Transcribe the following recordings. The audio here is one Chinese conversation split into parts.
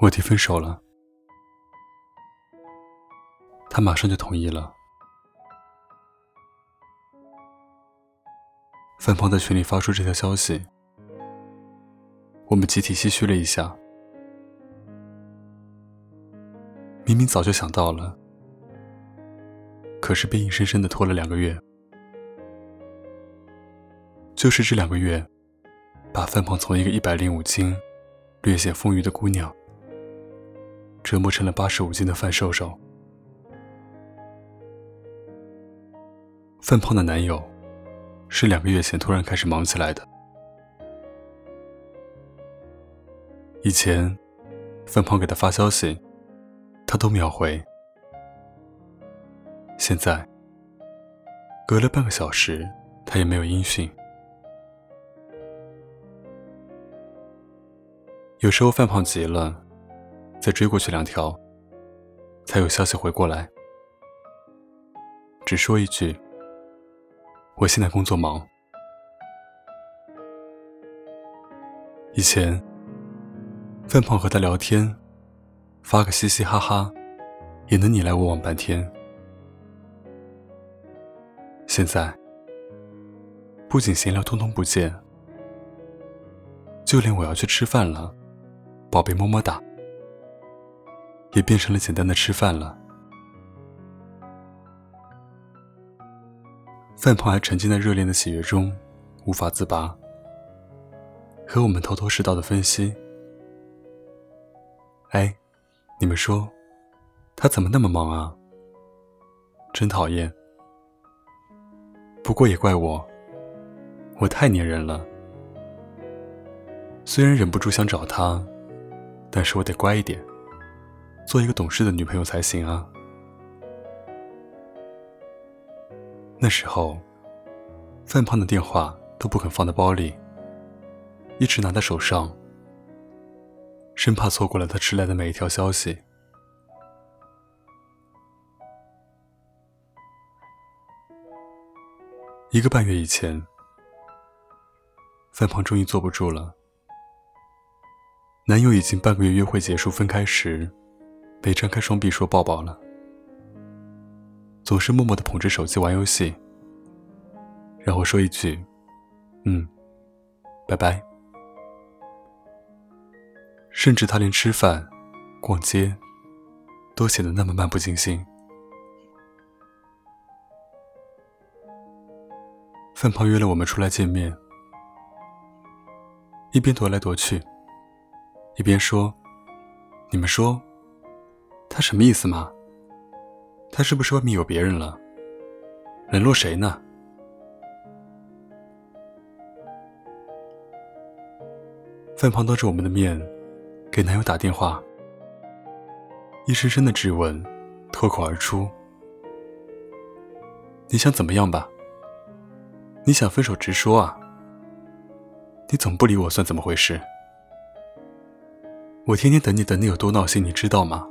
我提分手了，他马上就同意了。范芳在群里发出这条消息，我们集体唏嘘了一下。明明早就想到了，可是被硬生生的拖了两个月。就是这两个月，把范鹏从一个一百零五斤、略显丰腴的姑娘，折磨成了八十五斤的范瘦瘦。范胖的男友，是两个月前突然开始忙起来的。以前，范胖给他发消息。他都秒回。现在，隔了半个小时，他也没有音讯。有时候范胖急了，再追过去两条，才有消息回过来，只说一句：“我现在工作忙。”以前，范胖和他聊天。发个嘻嘻哈哈，也能你来我往半天。现在，不仅闲聊通通不见，就连我要去吃饭了，宝贝么么哒，也变成了简单的吃饭了。范胖还沉浸在热恋的喜悦中，无法自拔，和我们头头是道的分析。哎。你们说，他怎么那么忙啊？真讨厌。不过也怪我，我太粘人了。虽然忍不住想找他，但是我得乖一点，做一个懂事的女朋友才行啊。那时候，范胖的电话都不肯放在包里，一直拿在手上。生怕错过了他迟来的每一条消息。一个半月以前，范胖终于坐不住了。男友已经半个月约会结束分开时，被张开双臂说抱抱了，总是默默的捧着手机玩游戏，然后说一句：“嗯，拜拜。”甚至他连吃饭、逛街，都显得那么漫不经心。范胖约了我们出来见面，一边踱来踱去，一边说：“你们说，他什么意思吗？他是不是外面有别人了？冷落谁呢？”范胖当着我们的面。给男友打电话，一声声的质问脱口而出：“你想怎么样吧？你想分手直说啊！你总不理我算怎么回事？我天天等你等你有多闹心，你知道吗？”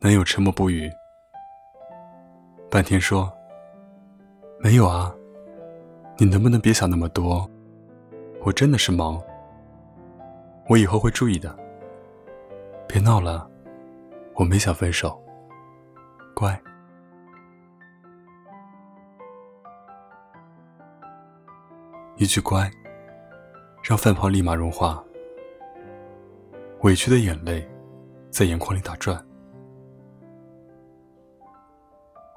男友沉默不语，半天说：“没有啊。”你能不能别想那么多？我真的是忙，我以后会注意的。别闹了，我没想分手，乖。一句“乖”，让范胖立马融化，委屈的眼泪在眼眶里打转。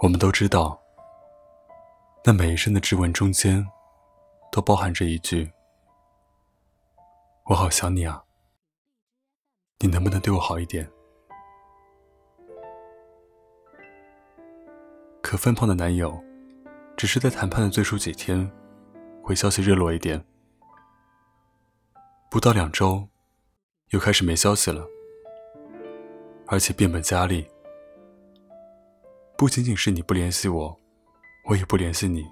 我们都知道，那每一声的质问中间。都包含着一句：“我好想你啊，你能不能对我好一点？”可范胖的男友，只是在谈判的最初几天，回消息热络一点，不到两周，又开始没消息了，而且变本加厉，不仅仅是你不联系我，我也不联系你。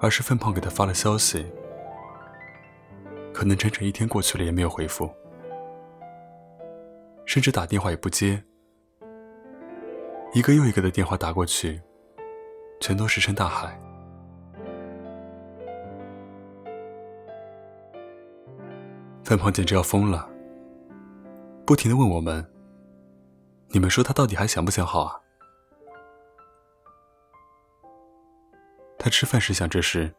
而是范胖给他发了消息，可能整整一天过去了也没有回复，甚至打电话也不接，一个又一个的电话打过去，全都石沉大海。范胖简直要疯了，不停的问我们：“你们说他到底还想不想好啊？”他吃饭时想这事，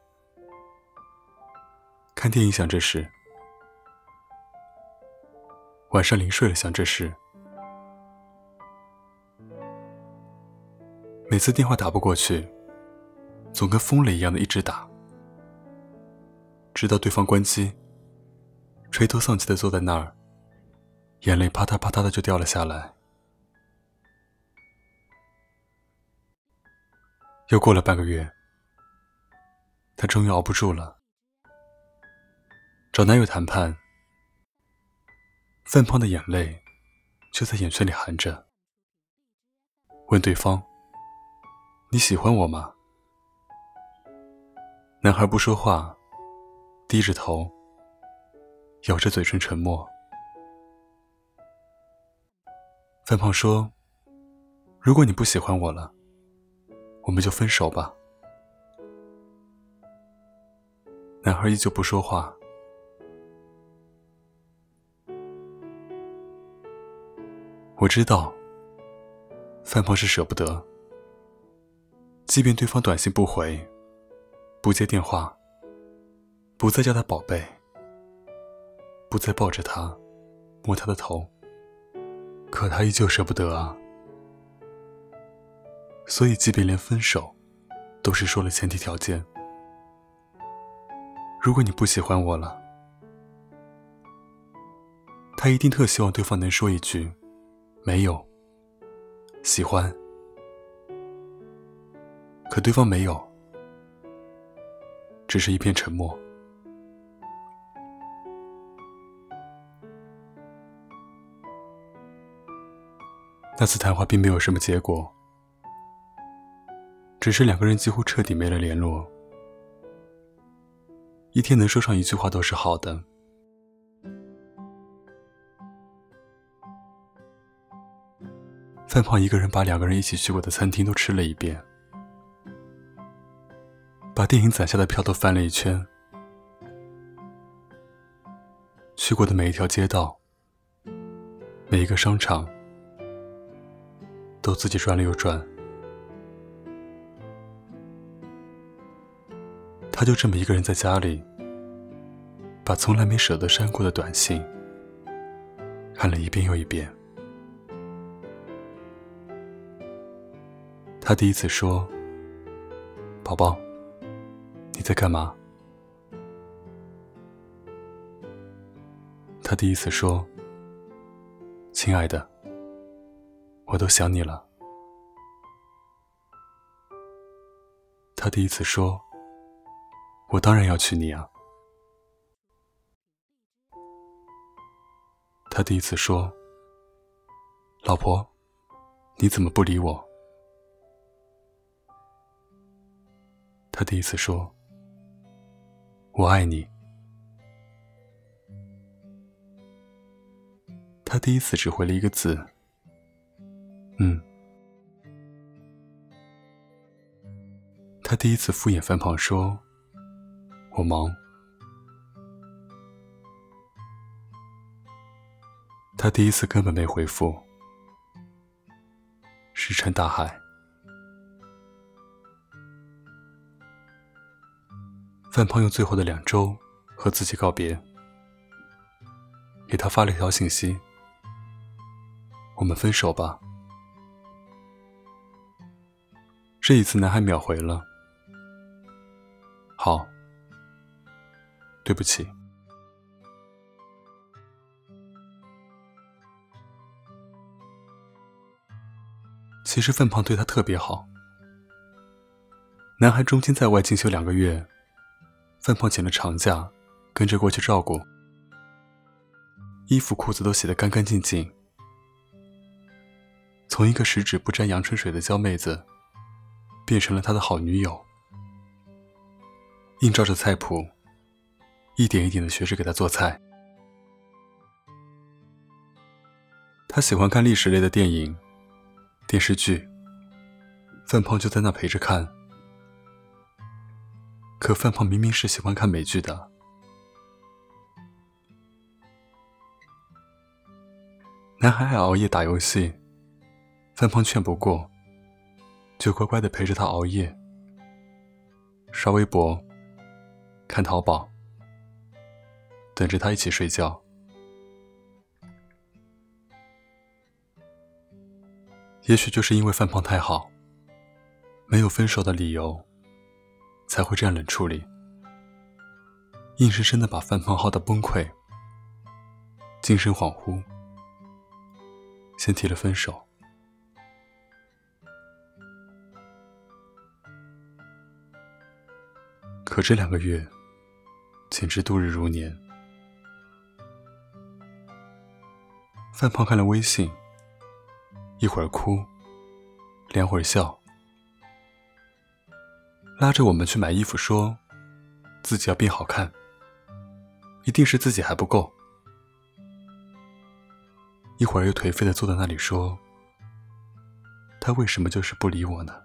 看电影想这事，晚上临睡了想这事。每次电话打不过去，总跟疯了一样的一直打，直到对方关机，垂头丧气的坐在那儿，眼泪啪嗒啪嗒的就掉了下来。又过了半个月，她终于熬不住了，找男友谈判，范胖的眼泪就在眼圈里含着，问对方。你喜欢我吗？男孩不说话，低着头，咬着嘴唇沉默。范胖说：“如果你不喜欢我了，我们就分手吧。”男孩依旧不说话。我知道，范胖是舍不得。即便对方短信不回，不接电话，不再叫他宝贝，不再抱着他，摸他的头，可他依旧舍不得啊。所以，即便连分手，都是说了前提条件。如果你不喜欢我了，他一定特希望对方能说一句：“没有，喜欢。”可对方没有，只是一片沉默。那次谈话并没有什么结果，只是两个人几乎彻底没了联络。一天能说上一句话都是好的。范胖一个人把两个人一起去过的餐厅都吃了一遍。把电影攒下的票都翻了一圈，去过的每一条街道、每一个商场，都自己转了又转。他就这么一个人在家里，把从来没舍得删过的短信看了一遍又一遍。他第一次说：“宝宝。”你在干嘛？他第一次说：“亲爱的，我都想你了。”他第一次说：“我当然要娶你啊。”他第一次说：“老婆，你怎么不理我？”他第一次说。我爱你。他第一次只回了一个字：“嗯。”他第一次敷衍范胖说：“我忙。”他第一次根本没回复，石沉大海。范胖用最后的两周和自己告别，给他发了一条信息：“我们分手吧。”这一次，男孩秒回了：“好，对不起。”其实范胖对他特别好。男孩中间在外进修两个月。范胖请了长假，跟着过去照顾，衣服裤子都洗得干干净净。从一个十指不沾阳春水的娇妹子，变成了他的好女友，映照着菜谱，一点一点的学着给他做菜。他喜欢看历史类的电影、电视剧，范胖就在那陪着看，可范胖明明是喜欢看美剧的。男孩爱熬夜打游戏，范胖劝不过，就乖乖的陪着他熬夜，刷微博，看淘宝，等着他一起睡觉。也许就是因为范胖太好，没有分手的理由，才会这样冷处理，硬生生的把范胖耗得崩溃，精神恍惚，先提了分手。可这两个月，简直度日如年。范胖看了微信。一会儿哭，两会儿笑，拉着我们去买衣服，说自己要变好看，一定是自己还不够。一会儿又颓废的坐在那里说：“他为什么就是不理我呢？”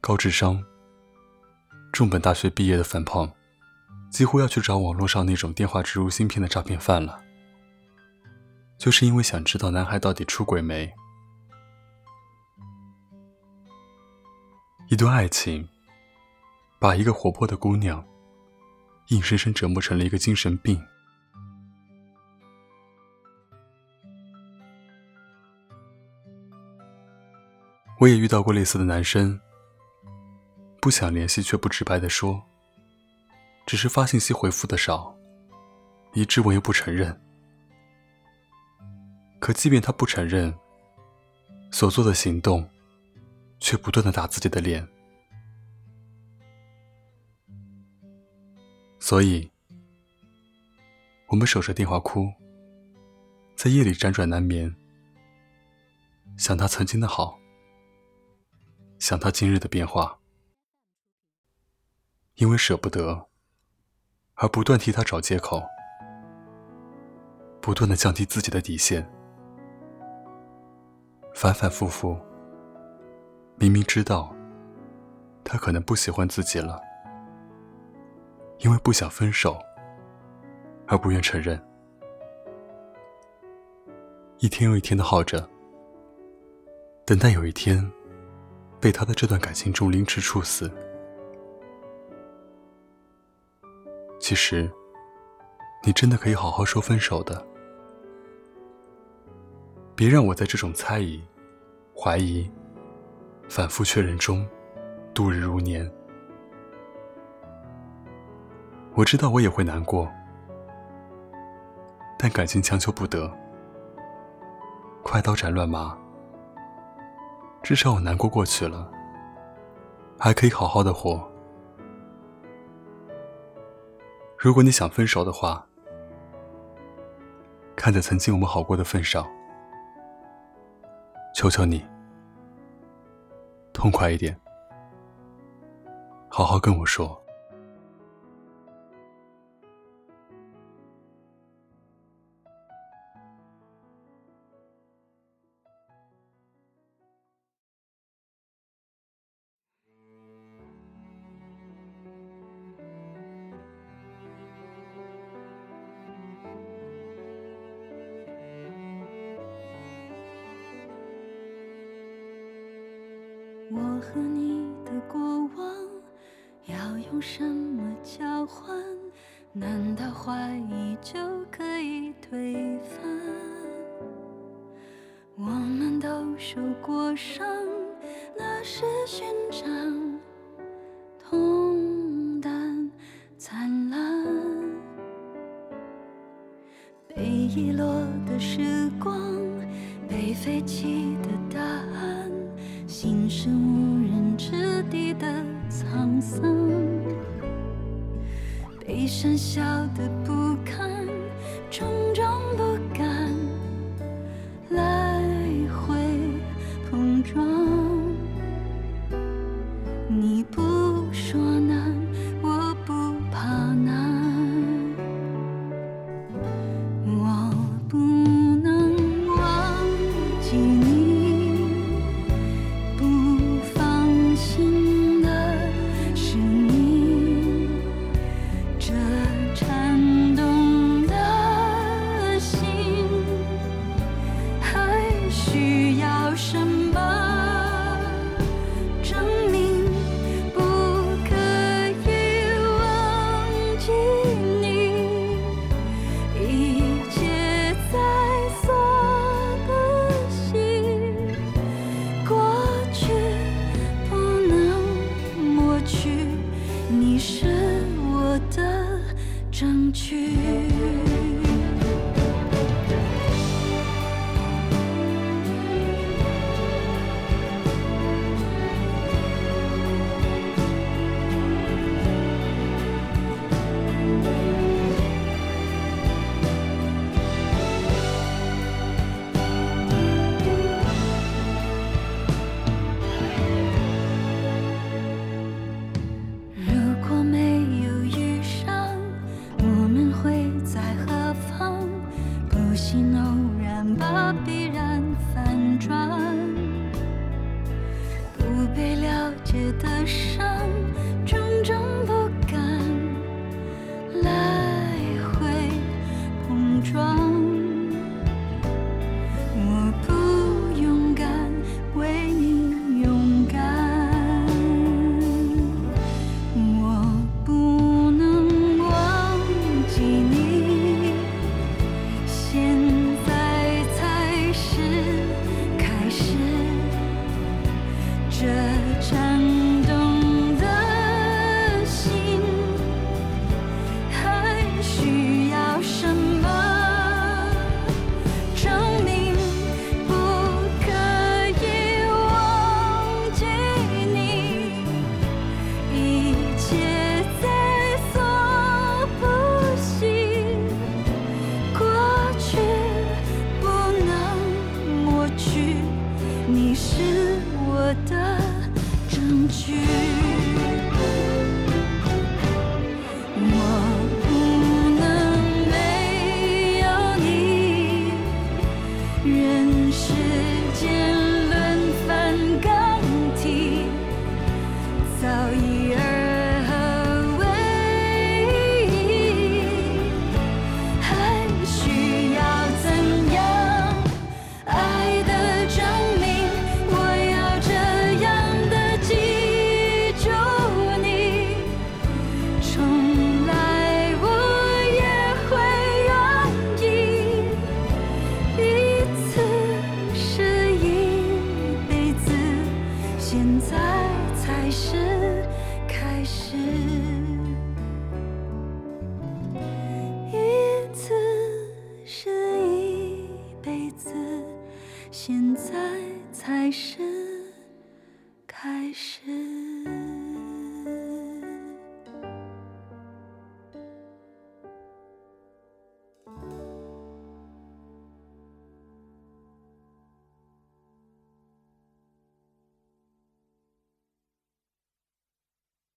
高智商、重本大学毕业的范胖，几乎要去找网络上那种电话植入芯片的诈骗犯了。就是因为想知道男孩到底出轨没？一段爱情，把一个活泼的姑娘，硬生生折磨成了一个精神病。我也遇到过类似的男生，不想联系却不直白的说，只是发信息回复的少，一质问又不承认。可即便他不承认，所做的行动，却不断的打自己的脸。所以，我们守着电话哭，在夜里辗转难眠，想他曾经的好，想他今日的变化，因为舍不得，而不断替他找借口，不断的降低自己的底线。反反复复，明明知道他可能不喜欢自己了，因为不想分手而不愿承认，一天又一天的耗着，等待有一天被他的这段感情中凌迟处死。其实，你真的可以好好说分手的。别让我在这种猜疑、怀疑、反复确认中度日如年。我知道我也会难过，但感情强求不得，快刀斩乱麻。至少我难过过去了，还可以好好的活。如果你想分手的话，看在曾经我们好过的份上。求求你，痛快一点，好好跟我说。我和你的过往要用什么交换？难道怀疑就可以推翻？我们都受过伤，那是勋悲伤笑最了解的伤，